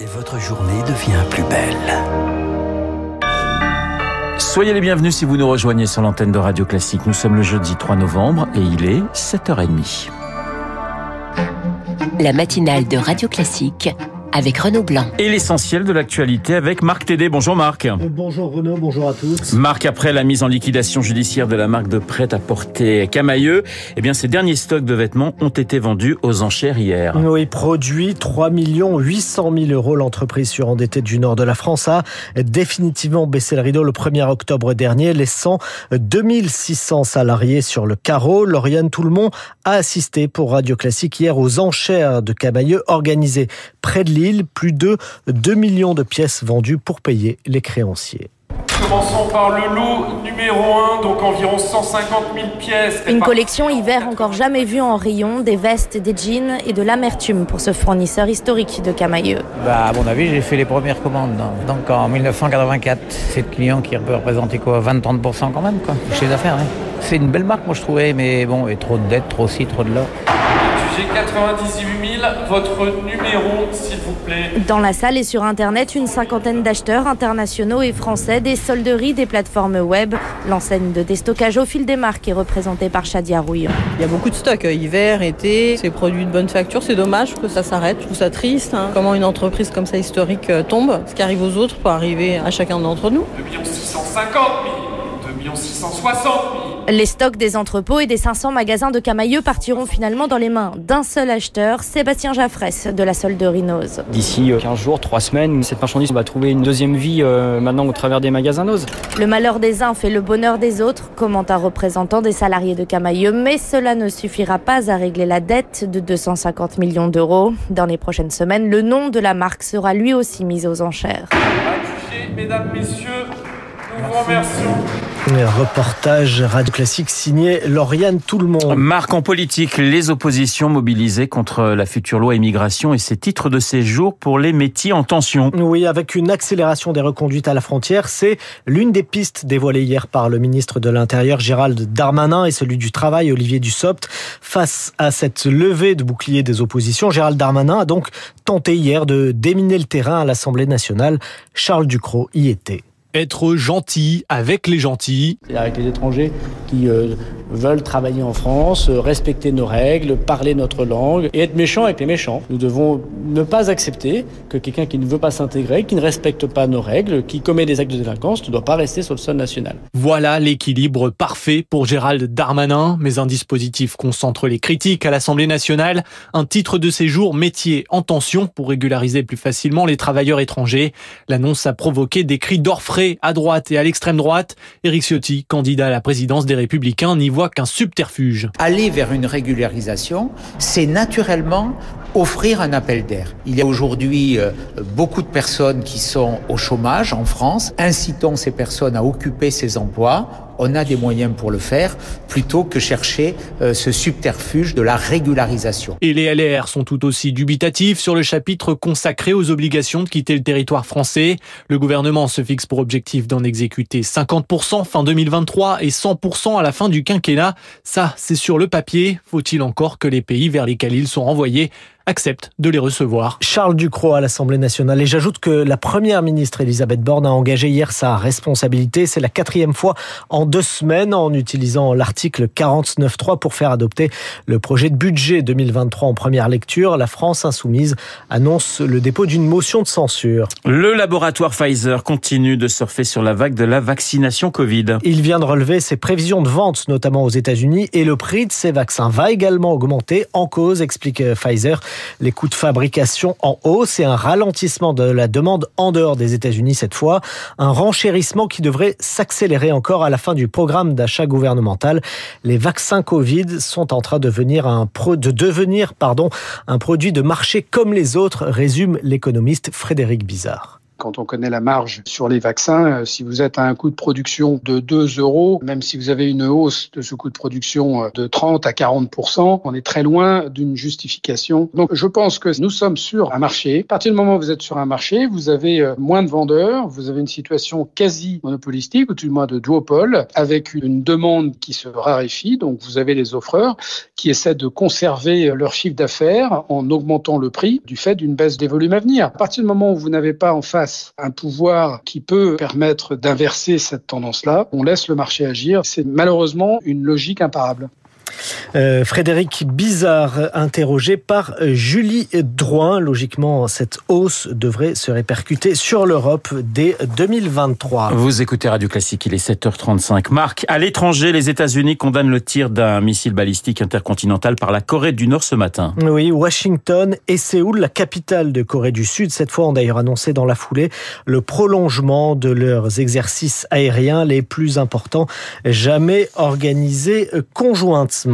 Et votre journée devient plus belle. Soyez les bienvenus si vous nous rejoignez sur l'antenne de Radio Classique. Nous sommes le jeudi 3 novembre et il est 7h30. La matinale de Radio Classique avec Renaud Blanc. Et l'essentiel de l'actualité avec Marc Tédé. Bonjour Marc. Euh, bonjour Renaud, bonjour à tous. Marc, après la mise en liquidation judiciaire de la marque de prêt-à-porter Camailleux, eh bien, ces derniers stocks de vêtements ont été vendus aux enchères hier. Oui, produit 3 800 000 euros. L'entreprise surendettée du nord de la France a définitivement baissé le rideau le 1er octobre dernier, laissant 2600 salariés sur le carreau. Lauriane Toulmont a assisté pour Radio Classique hier aux enchères de Camailleux organisées près de plus de 2 millions de pièces vendues pour payer les créanciers. Commençons par le lot numéro 1, donc environ 150 000 pièces. Une collection hiver encore jamais vue en rayon, des vestes, des jeans et de l'amertume pour ce fournisseur historique de Camailleux. Bah, à mon avis, j'ai fait les premières commandes. Donc en 1984, c'est le client qui peut représenter quoi 20-30% quand même, quoi, chez les affaires. Hein. C'est une belle marque, moi je trouvais, mais bon, et trop de dettes, trop ci, trop de là. J'ai 98 000, votre numéro s'il vous plaît. Dans la salle et sur internet, une cinquantaine d'acheteurs internationaux et français, des solderies, des plateformes web. L'enseigne de déstockage au fil des marques est représentée par Chadia Rouillon. Il y a beaucoup de stocks, euh, hiver, été, c'est produits de bonne facture, c'est dommage que ça s'arrête. Je trouve ça triste, hein. comment une entreprise comme ça historique euh, tombe. Ce qui arrive aux autres peut arriver à chacun d'entre nous. 2 650 000, 2 660 000. Les stocks des entrepôts et des 500 magasins de Camailleux partiront finalement dans les mains d'un seul acheteur, Sébastien Jaffresse de la solderie Nose. D'ici 15 euh, jours, 3 semaines, cette marchandise va trouver une deuxième vie euh, maintenant au travers des magasins Nose. Le malheur des uns fait le bonheur des autres, commente un représentant des salariés de Camailleux, mais cela ne suffira pas à régler la dette de 250 millions d'euros. Dans les prochaines semaines, le nom de la marque sera lui aussi mis aux enchères. mesdames, messieurs, nous vous remercions. Reportage Radio Classique signé Lauriane Tout le monde. Marque en politique, les oppositions mobilisées contre la future loi immigration et ses titres de séjour pour les métiers en tension. Oui, avec une accélération des reconduites à la frontière, c'est l'une des pistes dévoilées hier par le ministre de l'Intérieur Gérald Darmanin et celui du Travail Olivier Dussopt. Face à cette levée de bouclier des oppositions, Gérald Darmanin a donc tenté hier de déminer le terrain à l'Assemblée nationale. Charles Ducrot y était être gentil avec les gentils. Avec les étrangers qui euh, veulent travailler en France, euh, respecter nos règles, parler notre langue et être méchants avec les méchants. Nous devons ne pas accepter que quelqu'un qui ne veut pas s'intégrer, qui ne respecte pas nos règles, qui commet des actes de délinquance, ne doit pas rester sur le sol national. Voilà l'équilibre parfait pour Gérald Darmanin, mais un dispositif concentre les critiques à l'Assemblée nationale, un titre de séjour métier en tension pour régulariser plus facilement les travailleurs étrangers. L'annonce a provoqué des cris d'orfraie à droite et à l'extrême droite. Éric Ciotti, candidat à la présidence des Républicains, n'y voit qu'un subterfuge. Aller vers une régularisation, c'est naturellement offrir un appel d'air. Il y a aujourd'hui euh, beaucoup de personnes qui sont au chômage en France. Incitons ces personnes à occuper ces emplois on a des moyens pour le faire, plutôt que chercher euh, ce subterfuge de la régularisation. Et les LR sont tout aussi dubitatifs sur le chapitre consacré aux obligations de quitter le territoire français. Le gouvernement se fixe pour objectif d'en exécuter 50% fin 2023 et 100% à la fin du quinquennat. Ça, c'est sur le papier. Faut-il encore que les pays vers lesquels ils sont renvoyés accepte de les recevoir. Charles Ducrot à l'Assemblée nationale. Et j'ajoute que la première ministre Elisabeth Borne a engagé hier sa responsabilité. C'est la quatrième fois en deux semaines en utilisant l'article 49.3 pour faire adopter le projet de budget 2023 en première lecture. La France insoumise annonce le dépôt d'une motion de censure. Le laboratoire Pfizer continue de surfer sur la vague de la vaccination Covid. Il vient de relever ses prévisions de vente, notamment aux États-Unis, et le prix de ces vaccins va également augmenter. En cause, explique Pfizer, les coûts de fabrication en hausse et un ralentissement de la demande en dehors des États-Unis cette fois, un renchérissement qui devrait s'accélérer encore à la fin du programme d'achat gouvernemental. Les vaccins Covid sont en train de devenir un, pardon, un produit de marché comme les autres, résume l'économiste Frédéric Bizarre. Quand on connaît la marge sur les vaccins, si vous êtes à un coût de production de 2 euros, même si vous avez une hausse de ce coût de production de 30 à 40 on est très loin d'une justification. Donc je pense que nous sommes sur un marché. À partir du moment où vous êtes sur un marché, vous avez moins de vendeurs, vous avez une situation quasi monopolistique, ou du moins de duopole, avec une demande qui se raréfie. Donc vous avez les offreurs qui essaient de conserver leur chiffre d'affaires en augmentant le prix du fait d'une baisse des volumes à venir. À partir du moment où vous n'avez pas en face un pouvoir qui peut permettre d'inverser cette tendance-là, on laisse le marché agir. C'est malheureusement une logique imparable. Euh, Frédéric Bizarre, interrogé par Julie Drouin. Logiquement, cette hausse devrait se répercuter sur l'Europe dès 2023. Vous écoutez Radio Classique, il est 7h35. Marc, à l'étranger, les États-Unis condamnent le tir d'un missile balistique intercontinental par la Corée du Nord ce matin. Oui, Washington et Séoul, la capitale de Corée du Sud, cette fois ont d'ailleurs annoncé dans la foulée le prolongement de leurs exercices aériens les plus importants jamais organisés conjointement.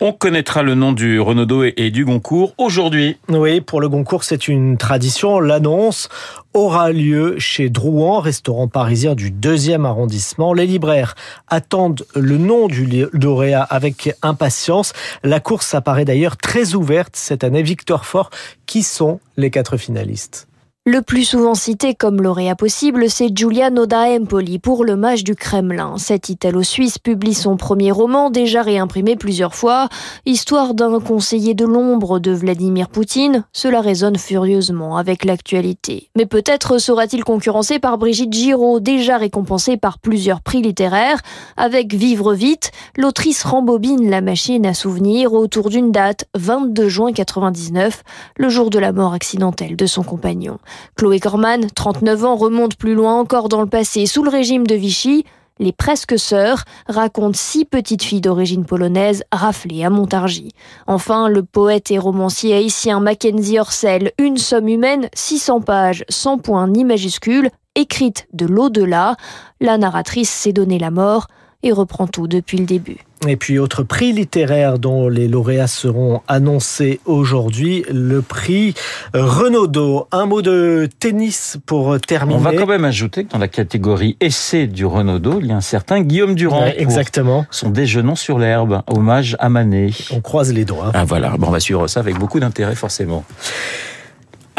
On connaîtra le nom du Renaudot et du Goncourt aujourd'hui. Oui, pour le Goncourt, c'est une tradition. L'annonce aura lieu chez Drouan, restaurant parisien du deuxième arrondissement. Les libraires attendent le nom du lauréat avec impatience. La course apparaît d'ailleurs très ouverte cette année. Victor Fort, qui sont les quatre finalistes? Le plus souvent cité comme lauréat possible, c'est Giuliano da Empoli pour le mage du Kremlin. Cet Italo-Suisse publie son premier roman, déjà réimprimé plusieurs fois. Histoire d'un conseiller de l'ombre de Vladimir Poutine, cela résonne furieusement avec l'actualité. Mais peut-être sera-t-il concurrencé par Brigitte Giraud, déjà récompensée par plusieurs prix littéraires. Avec Vivre vite, l'autrice rembobine la machine à souvenirs autour d'une date, 22 juin 99, le jour de la mort accidentelle de son compagnon. Chloé Corman, 39 ans, remonte plus loin encore dans le passé. Sous le régime de Vichy, les presque sœurs racontent six petites filles d'origine polonaise raflées à Montargis. Enfin, le poète et romancier haïtien Mackenzie Orsel, Une somme humaine, 600 pages, sans point ni majuscule, écrite de l'au-delà. La narratrice s'est donné la mort et reprend tout depuis le début. Et puis, autre prix littéraire dont les lauréats seront annoncés aujourd'hui, le prix Renaudot. Un mot de tennis pour terminer. On va quand même ajouter que dans la catégorie essai du Renaudot, il y a un certain Guillaume Durand. exactement. Son déjeunant sur l'herbe, hommage à Manet. On croise les doigts. Ah voilà, bon, on va suivre ça avec beaucoup d'intérêt forcément.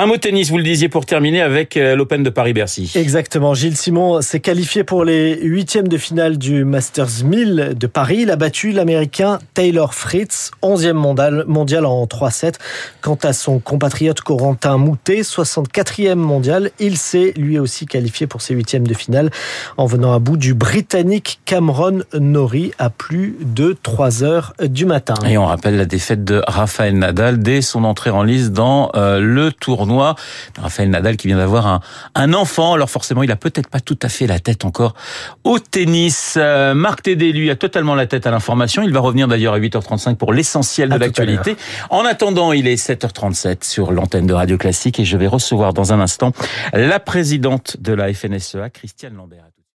Un mot de tennis, vous le disiez pour terminer avec euh, l'Open de Paris-Bercy. Exactement. Gilles Simon s'est qualifié pour les huitièmes de finale du Masters 1000 de Paris. Il a battu l'Américain Taylor Fritz, 11e mondial, mondial en 3-7. Quant à son compatriote Corentin Moutet, 64e mondial, il s'est lui aussi qualifié pour ses huitièmes de finale en venant à bout du Britannique Cameron Norrie à plus de 3 heures du matin. Et on rappelle la défaite de Rafael Nadal dès son entrée en lice dans euh, le tournoi tournoi. Raphaël Nadal qui vient d'avoir un, un enfant, alors forcément il a peut-être pas tout à fait la tête encore au tennis. Euh, Marc Tédé, lui, a totalement la tête à l'information. Il va revenir d'ailleurs à 8h35 pour l'essentiel de l'actualité. En attendant, il est 7h37 sur l'antenne de Radio Classique et je vais recevoir dans un instant la présidente de la FNSEA, Christiane Lambert.